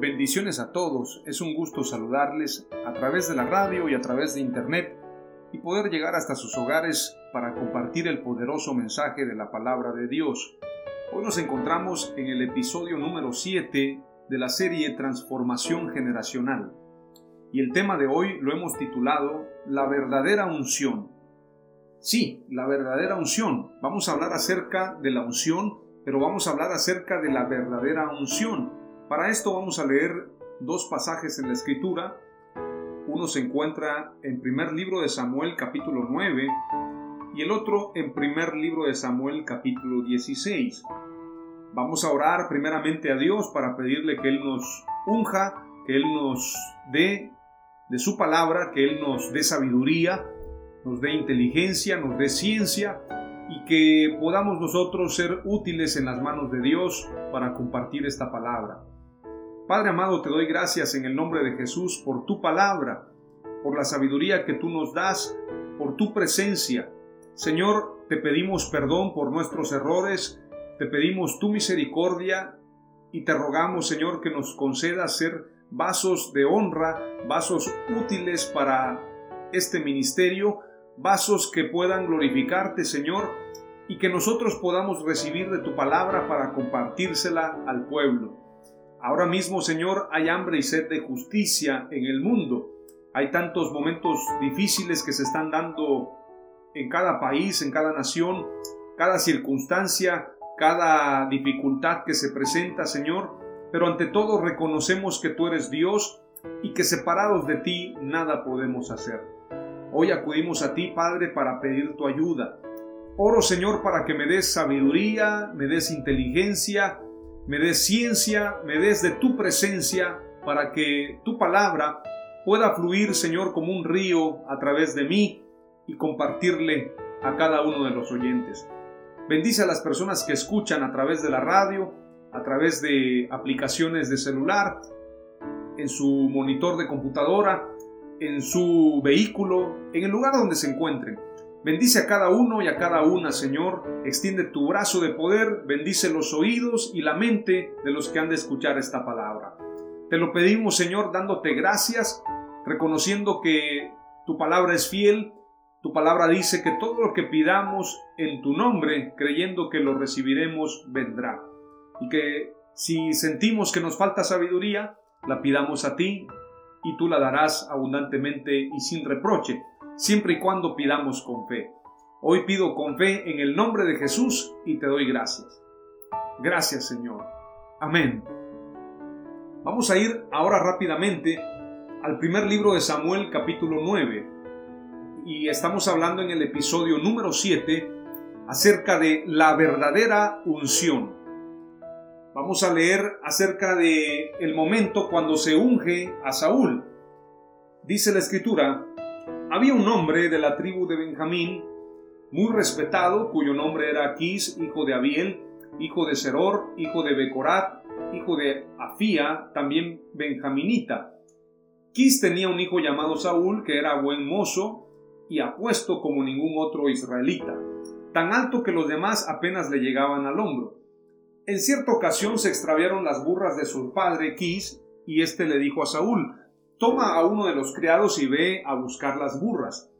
Bendiciones a todos, es un gusto saludarles a través de la radio y a través de internet y poder llegar hasta sus hogares para compartir el poderoso mensaje de la palabra de Dios. Hoy nos encontramos en el episodio número 7 de la serie Transformación Generacional y el tema de hoy lo hemos titulado La verdadera unción. Sí, la verdadera unción. Vamos a hablar acerca de la unción, pero vamos a hablar acerca de la verdadera unción para esto vamos a leer dos pasajes en la escritura. Uno se encuentra en primer libro de Samuel capítulo 9 y el otro en primer libro de Samuel capítulo 16. Vamos a orar primeramente a Dios para pedirle que Él nos unja, que Él nos dé de su palabra, que Él nos dé sabiduría, nos dé inteligencia, nos dé ciencia y que podamos nosotros ser útiles en las manos de Dios para compartir esta palabra. Padre amado, te doy gracias en el nombre de Jesús por tu palabra, por la sabiduría que tú nos das, por tu presencia. Señor, te pedimos perdón por nuestros errores, te pedimos tu misericordia y te rogamos, Señor, que nos concedas ser vasos de honra, vasos útiles para este ministerio, vasos que puedan glorificarte, Señor, y que nosotros podamos recibir de tu palabra para compartírsela al pueblo. Ahora mismo, Señor, hay hambre y sed de justicia en el mundo. Hay tantos momentos difíciles que se están dando en cada país, en cada nación, cada circunstancia, cada dificultad que se presenta, Señor. Pero ante todo reconocemos que tú eres Dios y que separados de ti nada podemos hacer. Hoy acudimos a ti, Padre, para pedir tu ayuda. Oro, Señor, para que me des sabiduría, me des inteligencia, me des ciencia, me des de tu presencia para que tu palabra pueda fluir, Señor, como un río a través de mí y compartirle a cada uno de los oyentes. Bendice a las personas que escuchan a través de la radio, a través de aplicaciones de celular, en su monitor de computadora, en su vehículo, en el lugar donde se encuentren. Bendice a cada uno y a cada una, Señor. Extiende tu brazo de poder, bendice los oídos y la mente de los que han de escuchar esta palabra. Te lo pedimos, Señor, dándote gracias, reconociendo que tu palabra es fiel. Tu palabra dice que todo lo que pidamos en tu nombre, creyendo que lo recibiremos, vendrá. Y que si sentimos que nos falta sabiduría, la pidamos a ti y tú la darás abundantemente y sin reproche siempre y cuando pidamos con fe. Hoy pido con fe en el nombre de Jesús y te doy gracias. Gracias Señor. Amén. Vamos a ir ahora rápidamente al primer libro de Samuel capítulo 9 y estamos hablando en el episodio número 7 acerca de la verdadera unción. Vamos a leer acerca de el momento cuando se unge a Saúl. Dice la escritura, había un hombre de la tribu de Benjamín, muy respetado, cuyo nombre era Aquís, hijo de Abiel, hijo de Seror, hijo de Becorat, hijo de Afía, también benjaminita. Quis tenía un hijo llamado Saúl, que era buen mozo y apuesto como ningún otro israelita, tan alto que los demás apenas le llegaban al hombro. En cierta ocasión se extraviaron las burras de su padre Quis, y éste le dijo a Saúl, toma a uno de los criados y ve a buscar las burras.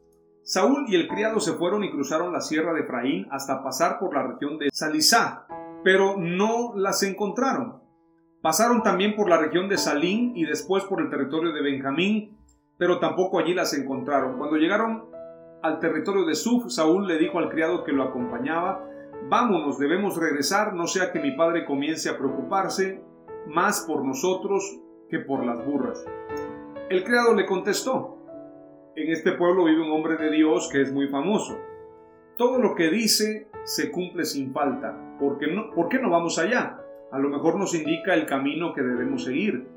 Saúl y el criado se fueron y cruzaron la sierra de Efraín hasta pasar por la región de Salisá, pero no las encontraron. Pasaron también por la región de Salín y después por el territorio de Benjamín, pero tampoco allí las encontraron. Cuando llegaron al territorio de Suf, Saúl le dijo al criado que lo acompañaba, Vámonos, debemos regresar, no sea que mi padre comience a preocuparse más por nosotros que por las burras. El criado le contestó, en este pueblo vive un hombre de Dios que es muy famoso. Todo lo que dice se cumple sin falta. ¿Por qué no, ¿por qué no vamos allá? A lo mejor nos indica el camino que debemos seguir.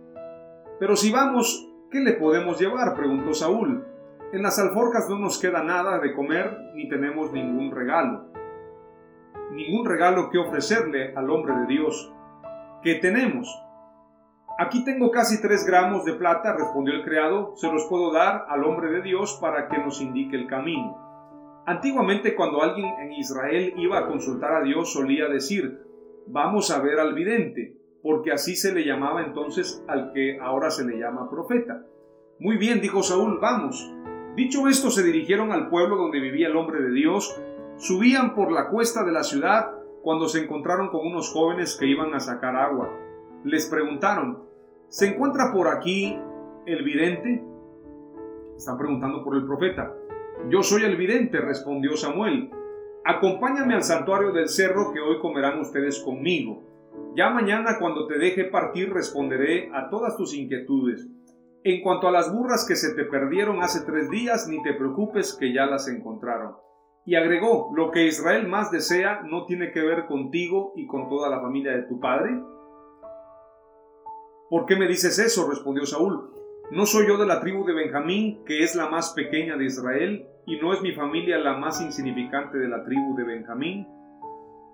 Pero si vamos, ¿qué le podemos llevar? preguntó Saúl. En las alforjas no nos queda nada de comer ni tenemos ningún regalo. Ningún regalo que ofrecerle al hombre de Dios. ¿Qué tenemos? Aquí tengo casi tres gramos de plata, respondió el criado, se los puedo dar al hombre de Dios para que nos indique el camino. Antiguamente cuando alguien en Israel iba a consultar a Dios solía decir, vamos a ver al vidente, porque así se le llamaba entonces al que ahora se le llama profeta. Muy bien, dijo Saúl, vamos. Dicho esto, se dirigieron al pueblo donde vivía el hombre de Dios, subían por la cuesta de la ciudad cuando se encontraron con unos jóvenes que iban a sacar agua les preguntaron, ¿se encuentra por aquí el vidente? Están preguntando por el profeta. Yo soy el vidente, respondió Samuel. Acompáñame al santuario del cerro que hoy comerán ustedes conmigo. Ya mañana cuando te deje partir responderé a todas tus inquietudes. En cuanto a las burras que se te perdieron hace tres días, ni te preocupes que ya las encontraron. Y agregó, lo que Israel más desea no tiene que ver contigo y con toda la familia de tu padre, ¿Por qué me dices eso? respondió Saúl. ¿No soy yo de la tribu de Benjamín, que es la más pequeña de Israel, y no es mi familia la más insignificante de la tribu de Benjamín?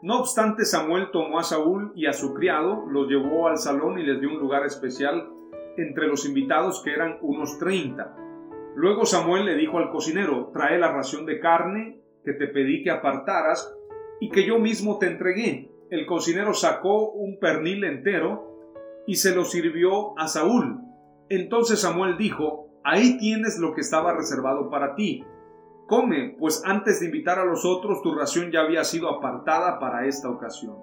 No obstante, Samuel tomó a Saúl y a su criado, los llevó al salón y les dio un lugar especial entre los invitados que eran unos treinta. Luego Samuel le dijo al cocinero, trae la ración de carne que te pedí que apartaras y que yo mismo te entregué. El cocinero sacó un pernil entero y se lo sirvió a Saúl. Entonces Samuel dijo, ahí tienes lo que estaba reservado para ti. Come, pues antes de invitar a los otros tu ración ya había sido apartada para esta ocasión.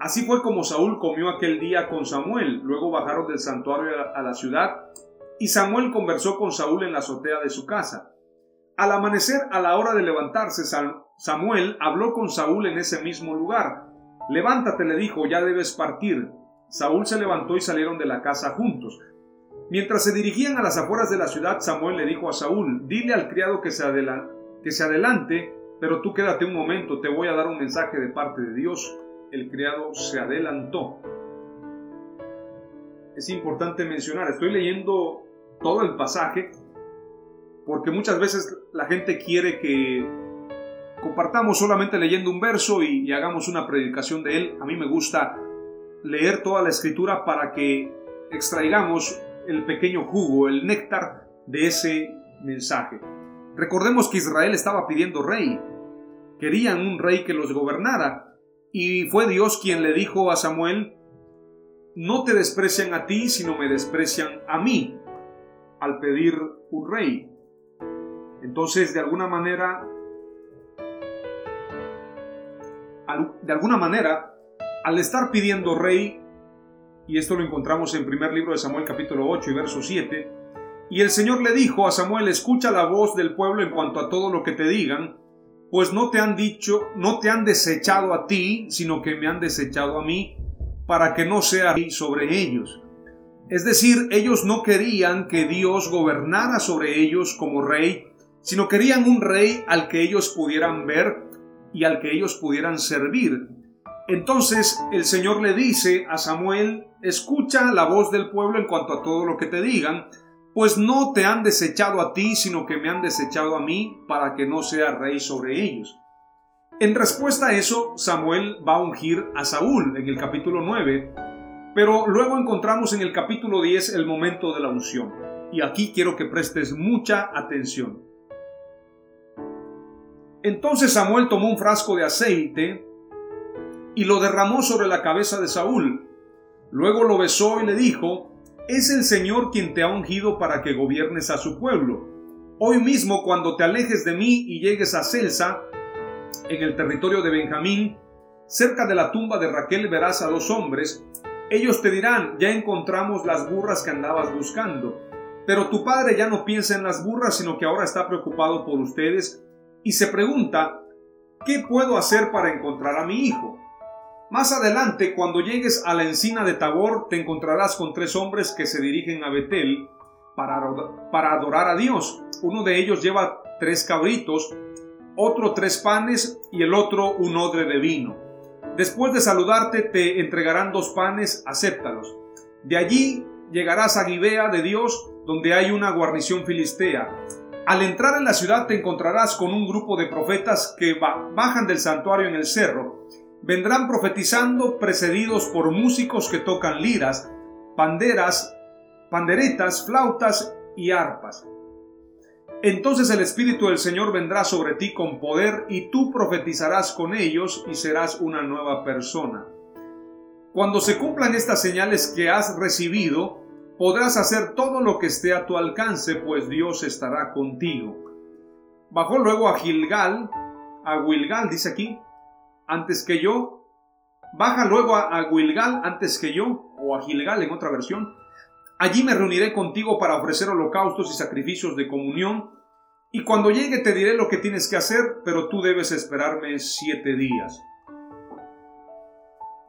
Así fue como Saúl comió aquel día con Samuel. Luego bajaron del santuario a la ciudad y Samuel conversó con Saúl en la azotea de su casa. Al amanecer, a la hora de levantarse, Samuel habló con Saúl en ese mismo lugar. Levántate, le dijo, ya debes partir. Saúl se levantó y salieron de la casa juntos. Mientras se dirigían a las afueras de la ciudad, Samuel le dijo a Saúl, dile al criado que se, adelante, pero tú quédate un momento, te voy a dar un mensaje de parte de Dios. El criado se adelantó. Es importante mencionar, estoy leyendo todo el pasaje porque muchas veces la gente quiere que compartamos solamente leyendo un verso y hagamos una predicación de él. A mí me gusta leer toda la escritura para que extraigamos el pequeño jugo, el néctar de ese mensaje. Recordemos que Israel estaba pidiendo rey, querían un rey que los gobernara, y fue Dios quien le dijo a Samuel, no te desprecian a ti, sino me desprecian a mí, al pedir un rey. Entonces, de alguna manera, de alguna manera, al estar pidiendo rey, y esto lo encontramos en primer libro de Samuel capítulo 8 y verso 7, y el Señor le dijo a Samuel, escucha la voz del pueblo en cuanto a todo lo que te digan, pues no te han dicho, no te han desechado a ti, sino que me han desechado a mí, para que no sea rey sobre ellos. Es decir, ellos no querían que Dios gobernara sobre ellos como rey, sino querían un rey al que ellos pudieran ver y al que ellos pudieran servir. Entonces el Señor le dice a Samuel, escucha la voz del pueblo en cuanto a todo lo que te digan, pues no te han desechado a ti, sino que me han desechado a mí para que no sea rey sobre ellos. En respuesta a eso, Samuel va a ungir a Saúl en el capítulo 9, pero luego encontramos en el capítulo 10 el momento de la unción. Y aquí quiero que prestes mucha atención. Entonces Samuel tomó un frasco de aceite, y lo derramó sobre la cabeza de Saúl. Luego lo besó y le dijo, Es el Señor quien te ha ungido para que gobiernes a su pueblo. Hoy mismo, cuando te alejes de mí y llegues a Celsa, en el territorio de Benjamín, cerca de la tumba de Raquel verás a dos hombres. Ellos te dirán, ya encontramos las burras que andabas buscando. Pero tu padre ya no piensa en las burras, sino que ahora está preocupado por ustedes y se pregunta, ¿qué puedo hacer para encontrar a mi hijo? Más adelante, cuando llegues a la encina de Tabor, te encontrarás con tres hombres que se dirigen a Betel para, adorar a Dios. Uno de ellos lleva tres cabritos, otro tres panes y el otro un odre de vino. Después de saludarte te entregarán dos panes, acéptalos. De allí llegarás a Gibea de Dios, donde hay una guarnición filistea. Al entrar en la ciudad te encontrarás con un grupo de profetas que bajan del santuario en el cerro. Vendrán profetizando precedidos por músicos que tocan liras, panderas, panderetas, flautas y arpas. Entonces el Espíritu del Señor vendrá sobre ti con poder y tú profetizarás con ellos y serás una nueva persona. Cuando se cumplan estas señales que has recibido, podrás hacer todo lo que esté a tu alcance, pues Dios estará contigo. Bajó luego a Gilgal, a Wilgal, dice aquí, antes que yo. Baja luego a, Wilgal antes que yo, o a Gilgal en otra versión. Allí me reuniré contigo para ofrecer holocaustos y sacrificios de comunión, y cuando llegue te diré lo que tienes que hacer, pero tú debes esperarme siete días.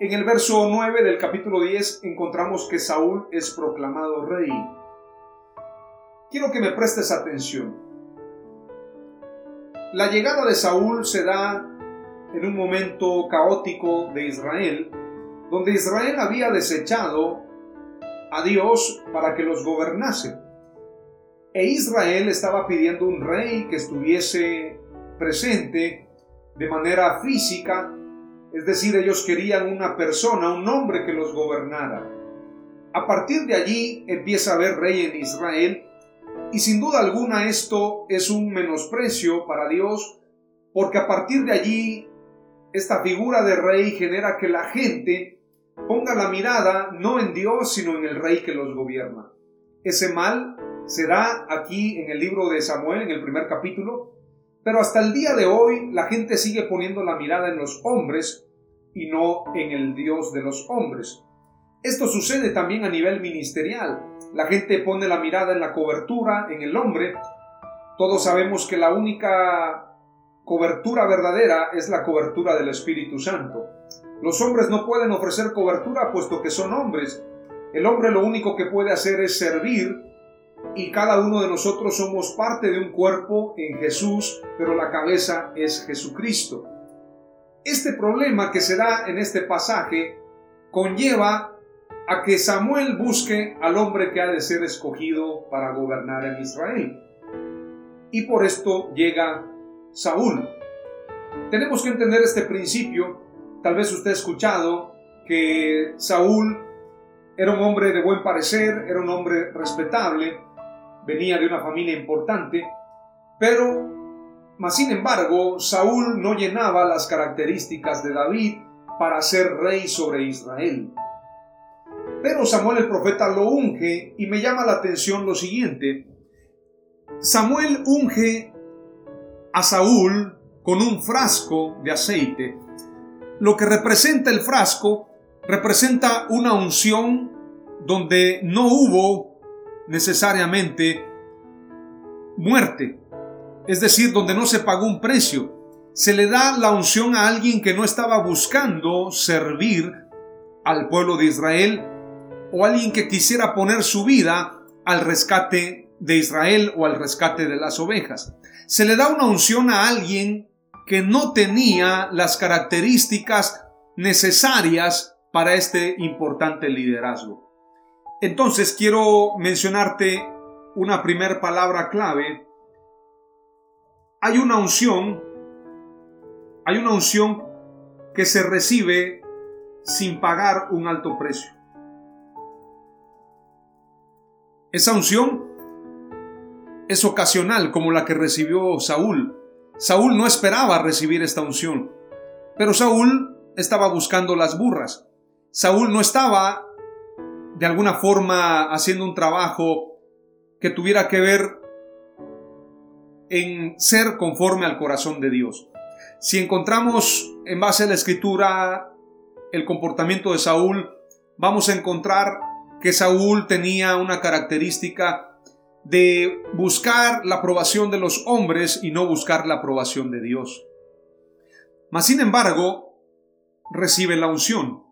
En el verso 9 del capítulo 10 encontramos que Saúl es proclamado rey. Quiero que me prestes atención. La llegada de Saúl se da en un momento caótico de Israel, donde Israel había desechado a Dios para que los gobernase. E Israel estaba pidiendo un rey que estuviese presente de manera física es decir, ellos querían una persona, un hombre que los gobernara. A partir de allí empieza a haber rey en Israel y sin duda alguna esto es un menosprecio para Dios porque a partir de allí esta figura de rey genera que la gente ponga la mirada no en Dios sino en el rey que los gobierna. Ese mal se da aquí en el libro de Samuel, en el primer capítulo, pero hasta el día de hoy la gente sigue poniendo la mirada en los hombres y no en el Dios de los hombres. Esto sucede también a nivel ministerial. La gente pone la mirada en la cobertura, en el hombre. Todos sabemos que la única cobertura verdadera es la cobertura del Espíritu Santo. Los hombres no pueden ofrecer cobertura puesto que son hombres. El hombre lo único que puede hacer es servir y cada uno de nosotros somos parte de un cuerpo en Jesús, pero la cabeza es Jesucristo. Este problema que se da en este pasaje conlleva a que Samuel busque al hombre que ha de ser escogido para gobernar en Israel. Y por esto llega Saúl. Tenemos que entender este principio. Tal vez usted ha escuchado que Saúl era un hombre de buen parecer, era un hombre respetable, venía de una familia importante, pero, sin embargo, Saúl no llenaba las características de David para ser rey sobre Israel. Pero Samuel el profeta lo unge y me llama la atención lo siguiente. Samuel unge a Saúl con un frasco de aceite. Lo que representa el frasco representa una unción donde no hubo necesariamente muerte, es decir, donde no se pagó un precio. Se le da la unción a alguien que no estaba buscando servir al pueblo de Israel o alguien que quisiera poner su vida al rescate de Israel o al rescate de las ovejas. Se le da una unción a alguien que no tenía las características necesarias para este importante liderazgo. Entonces quiero mencionarte una primera palabra clave. Hay una unción, hay una unción que se recibe sin pagar un alto precio. Esa unción es ocasional como la que recibió Saúl. Saúl no esperaba recibir esta unción, pero Saúl estaba buscando las burras. Saúl no estaba de alguna forma haciendo un trabajo que tuviera que ver en ser conforme al corazón de Dios. Si encontramos en base a la escritura el comportamiento de Saúl, vamos a encontrar que Saúl tenía una característica de buscar la aprobación de los hombres y no buscar la aprobación de Dios. Mas, sin embargo, recibe la unción.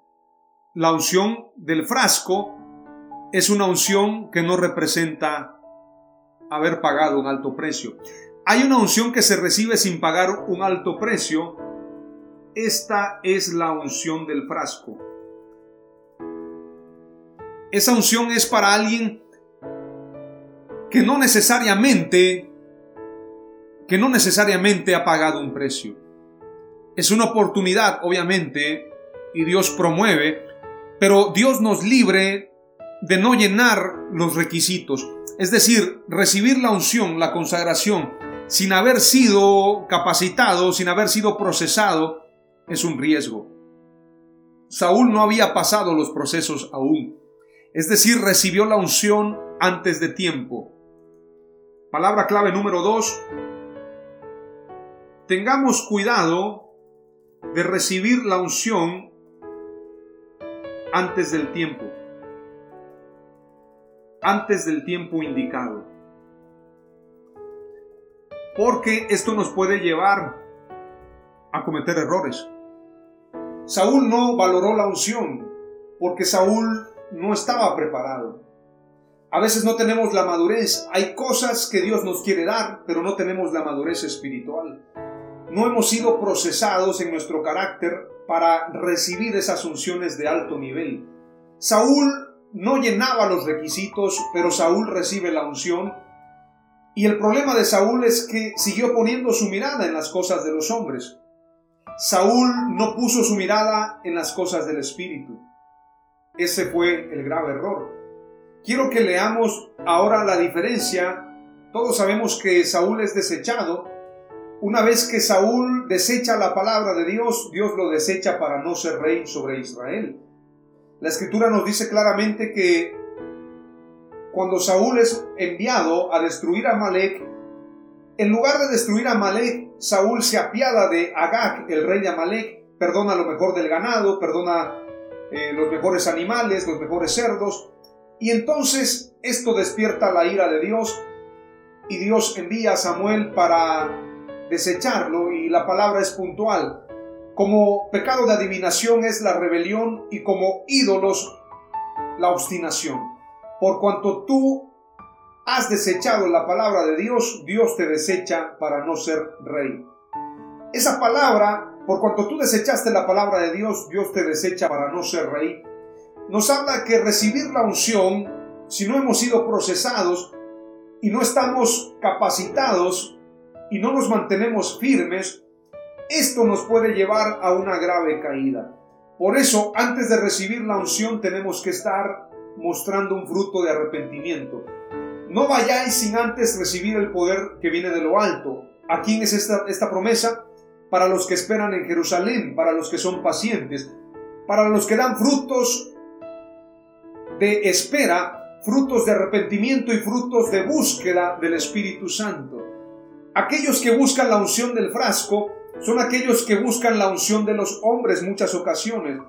La unción del frasco es una unción que no representa haber pagado un alto precio. Hay una unción que se recibe sin pagar un alto precio. Esta es la unción del frasco. Esa unción es para alguien que no necesariamente que no necesariamente ha pagado un precio. Es una oportunidad, obviamente, y Dios promueve, pero Dios nos libre de no llenar los requisitos. Es decir, recibir la unción, la consagración, sin haber sido capacitado, sin haber sido procesado, es un riesgo. Saúl no había pasado los procesos aún. Es decir, recibió la unción antes de tiempo. Palabra clave número dos. Tengamos cuidado de recibir la unción antes del tiempo. Antes del tiempo indicado. Porque esto nos puede llevar a cometer errores. Saúl no valoró la unción porque Saúl no estaba preparado. A veces no tenemos la madurez. Hay cosas que Dios nos quiere dar, pero no tenemos la madurez espiritual. No hemos sido procesados en nuestro carácter para recibir esas unciones de alto nivel. Saúl no llenaba los requisitos, pero Saúl recibe la unción. Y el problema de Saúl es que siguió poniendo su mirada en las cosas de los hombres. Saúl no puso su mirada en las cosas del Espíritu. Ese fue el grave error. Quiero que leamos ahora la diferencia. Todos sabemos que Saúl es desechado. Una vez que Saúl desecha la palabra de Dios, Dios lo desecha para no ser rey sobre Israel. La escritura nos dice claramente que cuando Saúl es enviado a destruir a Malek, en lugar de destruir a Malek, Saúl se apiada de Agag, el rey de Amalek, perdona lo mejor del ganado, perdona eh, los mejores animales, los mejores cerdos, y entonces esto despierta la ira de Dios y Dios envía a Samuel para desecharlo y la palabra es puntual. Como pecado de adivinación es la rebelión y como ídolos la obstinación. Por cuanto tú has desechado la palabra de Dios, Dios te desecha para no ser rey. Esa palabra, por cuanto tú desechaste la palabra de Dios, Dios te desecha para no ser rey nos habla que recibir la unción, si no hemos sido procesados y no estamos capacitados y no nos mantenemos firmes, esto nos puede llevar a una grave caída. Por eso, antes de recibir la unción, tenemos que estar mostrando un fruto de arrepentimiento. No vayáis sin antes recibir el poder que viene de lo alto. ¿A quién es esta, esta promesa? Para los que esperan en Jerusalén, para los que son pacientes, para los que dan frutos de espera, frutos de arrepentimiento y frutos de búsqueda del Espíritu Santo. Aquellos que buscan la unción del frasco son aquellos que buscan la unción de los hombres muchas ocasiones,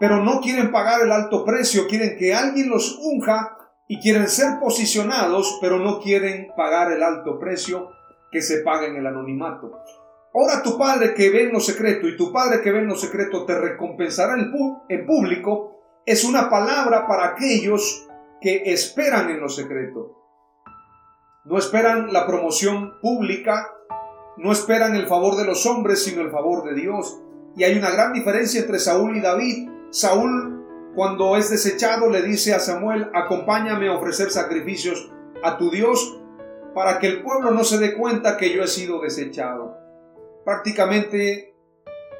pero no quieren pagar el alto precio, quieren que alguien los unja y quieren ser posicionados, pero no quieren pagar el alto precio que se paga en el anonimato. Ahora tu Padre que ve en lo secreto y tu Padre que ve en lo secreto te recompensará en público es una palabra para aquellos que esperan en lo secreto. No esperan la promoción pública, no esperan el favor de los hombres, sino el favor de Dios. Y hay una gran diferencia entre Saúl y David. Saúl, cuando es desechado, le dice a Samuel, acompáñame a ofrecer sacrificios a tu Dios para que el pueblo no se dé cuenta que yo he sido desechado. Prácticamente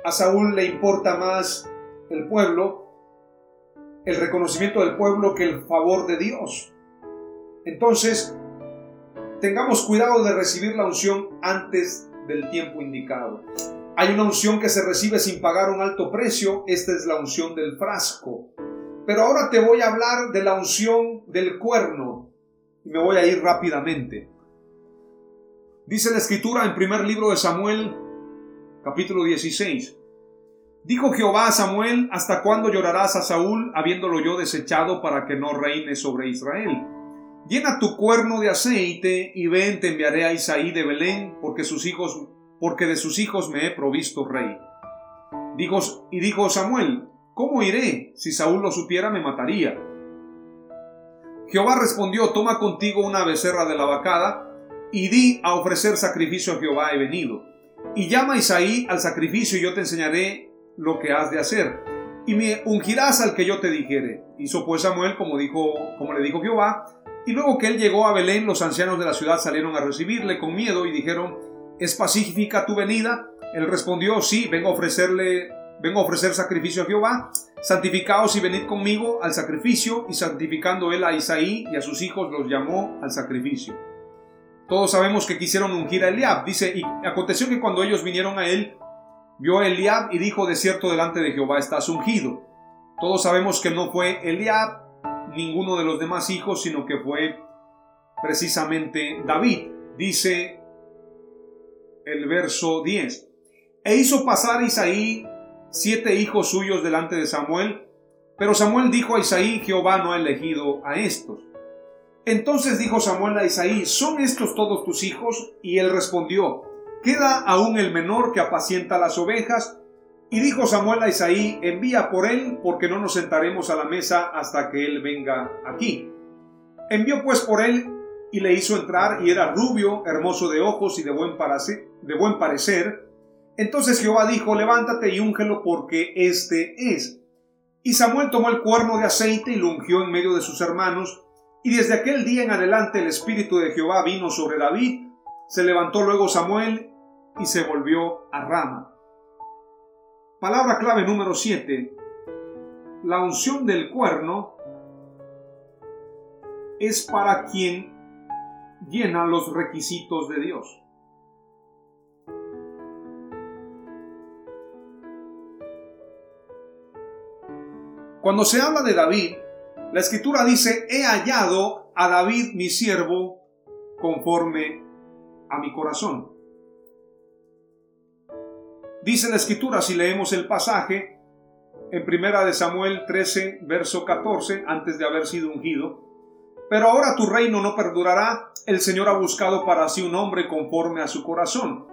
a Saúl le importa más el pueblo el reconocimiento del pueblo que el favor de Dios. Entonces, tengamos cuidado de recibir la unción antes del tiempo indicado. Hay una unción que se recibe sin pagar un alto precio, esta es la unción del frasco. Pero ahora te voy a hablar de la unción del cuerno. Y me voy a ir rápidamente. Dice la escritura en primer libro de Samuel, capítulo 16. Dijo Jehová a Samuel, ¿hasta cuándo llorarás a Saúl, habiéndolo yo desechado para que no reine sobre Israel? Llena tu cuerno de aceite y ven, te enviaré a Isaí de Belén, porque sus hijos, porque de sus hijos me he provisto rey. Dijo, y dijo Samuel, ¿cómo iré? Si Saúl lo supiera me mataría. Jehová respondió, toma contigo una becerra de la vacada, y di a ofrecer sacrificio a Jehová he venido. Y llama a Isaí al sacrificio y yo te enseñaré lo que has de hacer. Y me ungirás al que yo te dijere. Hizo pues Samuel como dijo, como le dijo Jehová, y luego que él llegó a Belén, los ancianos de la ciudad salieron a recibirle con miedo y dijeron, ¿es pacífica tu venida? Él respondió, sí, vengo a ofrecerle, vengo a ofrecer sacrificio a Jehová. Santificaos y venid conmigo al sacrificio. Y santificando él a Isaí y a sus hijos los llamó al sacrificio. Todos sabemos que quisieron ungir a Eliab. Dice, y aconteció que cuando ellos vinieron a él, vio a Eliab y dijo, de cierto delante de Jehová estás ungido. Todos sabemos que no fue Eliab, ninguno de los demás hijos, sino que fue precisamente David. Dice el verso 10. E hizo pasar Isaí siete hijos suyos delante de Samuel, pero Samuel dijo a Isaí, Jehová no ha elegido a estos. Entonces dijo Samuel a Isaí, ¿son estos todos tus hijos? Y él respondió, queda aún el menor que apacienta las ovejas, y dijo Samuel a Isaí, envía por él, porque no nos sentaremos a la mesa hasta que él venga aquí. Envió pues por él y le hizo entrar, y era rubio, hermoso de ojos y de buen, de buen parecer. Entonces Jehová dijo, levántate y úngelo, porque este es. Y Samuel tomó el cuerno de aceite y lo ungió en medio de sus hermanos, y desde aquel día en adelante el Espíritu de Jehová vino sobre David. Se levantó luego Samuel y se volvió a Rama. Palabra clave número 7. La unción del cuerno es para quien llena los requisitos de Dios. Cuando se habla de David, la escritura dice, he hallado a David mi siervo conforme a mi corazón. Dice la escritura, si leemos el pasaje, en primera de Samuel 13, verso 14, antes de haber sido ungido, pero ahora tu reino no perdurará, el Señor ha buscado para sí un hombre conforme a su corazón,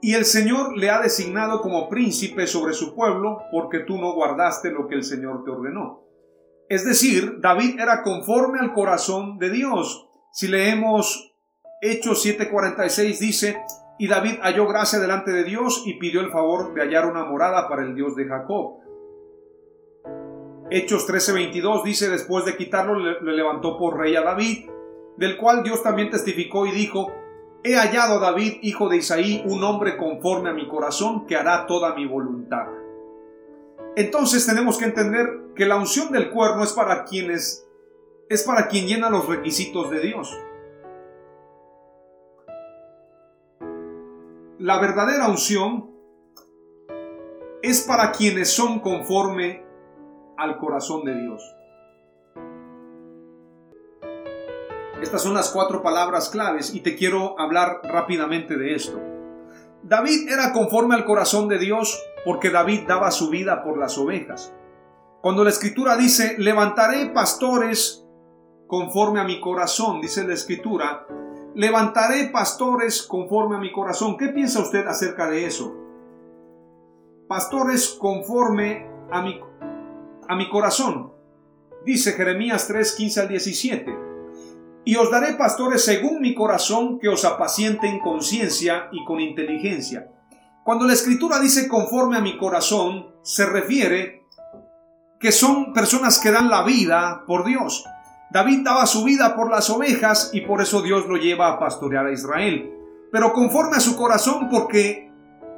y el Señor le ha designado como príncipe sobre su pueblo, porque tú no guardaste lo que el Señor te ordenó. Es decir, David era conforme al corazón de Dios. Si leemos Hechos 7:46 dice, y David halló gracia delante de Dios y pidió el favor de hallar una morada para el Dios de Jacob. Hechos 13:22 dice, después de quitarlo, le, levantó por rey a David, del cual Dios también testificó y dijo, he hallado a David, hijo de Isaí, un hombre conforme a mi corazón, que hará toda mi voluntad. Entonces tenemos que entender que la unción del cuerno es para quienes es para quien llena los requisitos de Dios. La verdadera unción es para quienes son conforme al corazón de Dios. Estas son las cuatro palabras claves y te quiero hablar rápidamente de esto. David era conforme al corazón de Dios porque David daba su vida por las ovejas. Cuando la escritura dice, levantaré pastores conforme a mi corazón, dice la escritura, levantaré pastores conforme a mi corazón. ¿Qué piensa usted acerca de eso? Pastores conforme a mi, a mi corazón. Dice Jeremías 3, 15 al 17. Y os daré pastores según mi corazón que os apacienten con ciencia y con inteligencia. Cuando la escritura dice conforme a mi corazón, se refiere que son personas que dan la vida por Dios. David daba su vida por las ovejas y por eso Dios lo lleva a pastorear a Israel. Pero conforme a su corazón porque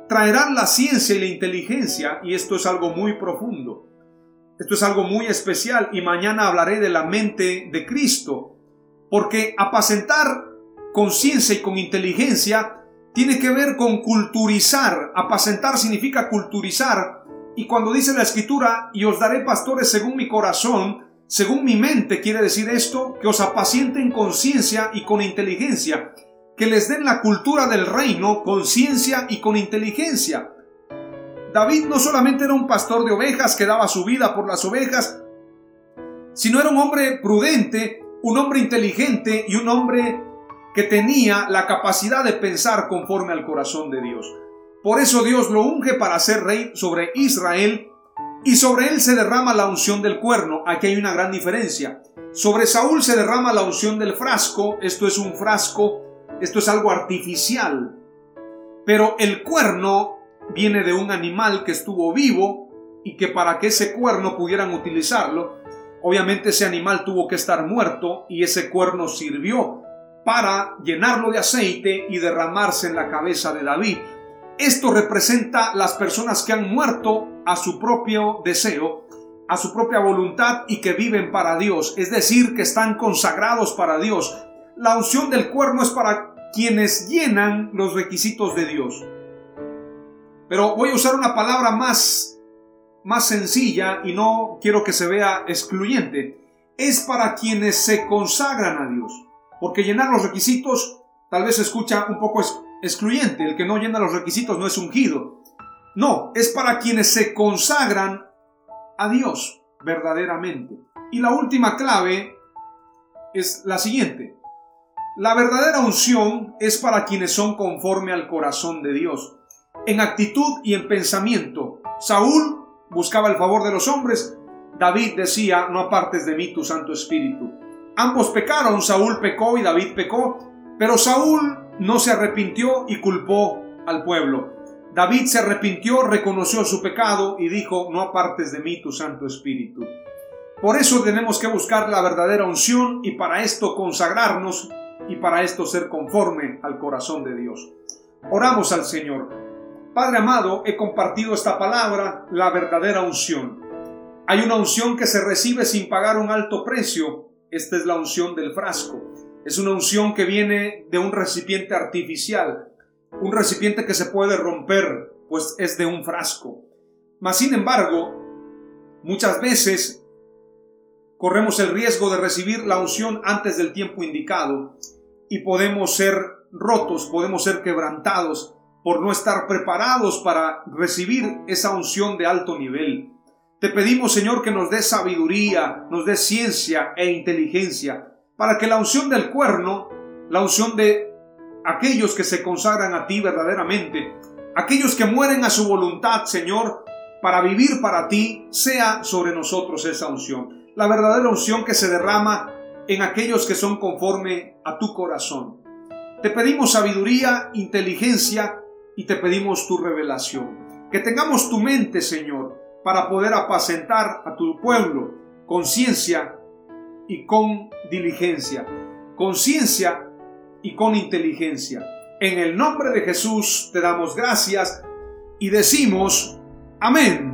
traerán la ciencia y la inteligencia y esto es algo muy profundo. Esto es algo muy especial y mañana hablaré de la mente de Cristo. Porque apacentar con ciencia y con inteligencia tiene que ver con culturizar. Apacentar significa culturizar Y cuando dice la escritura, y os daré pastores según mi corazón, según mi mente, quiere decir esto, que os apacienten con ciencia y con inteligencia, que les den la cultura del reino con ciencia y con inteligencia. David no solamente era un pastor de ovejas que daba su vida por las ovejas, sino era un hombre prudente, un hombre inteligente y un hombre que tenía la capacidad de pensar conforme al corazón de Dios. Por eso Dios lo unge para ser rey sobre Israel y sobre él se derrama la unción del cuerno. Aquí hay una gran diferencia. Sobre Saúl se derrama la unción del frasco. Esto es un frasco, esto es algo artificial. Pero el cuerno viene de un animal que estuvo vivo y que para que ese cuerno pudieran utilizarlo, obviamente ese animal tuvo que estar muerto y ese cuerno sirvió para llenarlo de aceite y derramarse en la cabeza de David. Esto representa las personas que han muerto a su propio deseo, a su propia voluntad y que viven para Dios, es decir, que están consagrados para Dios. La unción del cuerno es para quienes llenan los requisitos de Dios. Pero voy a usar una palabra más más sencilla y no quiero que se vea excluyente. Es para quienes se consagran a Dios. Porque llenar los requisitos tal vez se escucha un poco excluyente. El que no llena los requisitos no es ungido. No, es para quienes se consagran a Dios verdaderamente. Y la última clave es la siguiente. La verdadera unción es para quienes son conforme al corazón de Dios, en actitud y en pensamiento. Saúl buscaba el favor de los hombres, David decía, no apartes de mí tu Santo Espíritu. Ambos pecaron, Saúl pecó y David pecó, pero Saúl no se arrepintió y culpó al pueblo. David se arrepintió, reconoció su pecado y dijo, no apartes de mí tu Santo Espíritu. Por eso tenemos que buscar la verdadera unción y para esto consagrarnos y para esto ser conforme al corazón de Dios. Oramos al Señor. Padre amado, he compartido esta palabra, la verdadera unción. Hay una unción que se recibe sin pagar un alto precio. Esta es la unción del frasco. Es una unción que viene de un recipiente artificial, un recipiente que se puede romper, pues es de un frasco. Mas, sin embargo, muchas veces corremos el riesgo de recibir la unción antes del tiempo indicado y podemos ser rotos, podemos ser quebrantados por no estar preparados para recibir esa unción de alto nivel. Te pedimos, Señor, que nos dé sabiduría, nos dé ciencia e inteligencia para que la unción del cuerno, la unción de aquellos que se consagran a ti verdaderamente, aquellos que mueren a su voluntad, Señor, para vivir para ti, sea sobre nosotros esa unción. La verdadera unción que se derrama en aquellos que son conforme a tu corazón. Te pedimos sabiduría, inteligencia y te pedimos tu revelación. Que tengamos tu mente, Señor, para poder apacentar a tu pueblo con ciencia y con diligencia, con ciencia y con inteligencia. En el nombre de Jesús te damos gracias y decimos amén.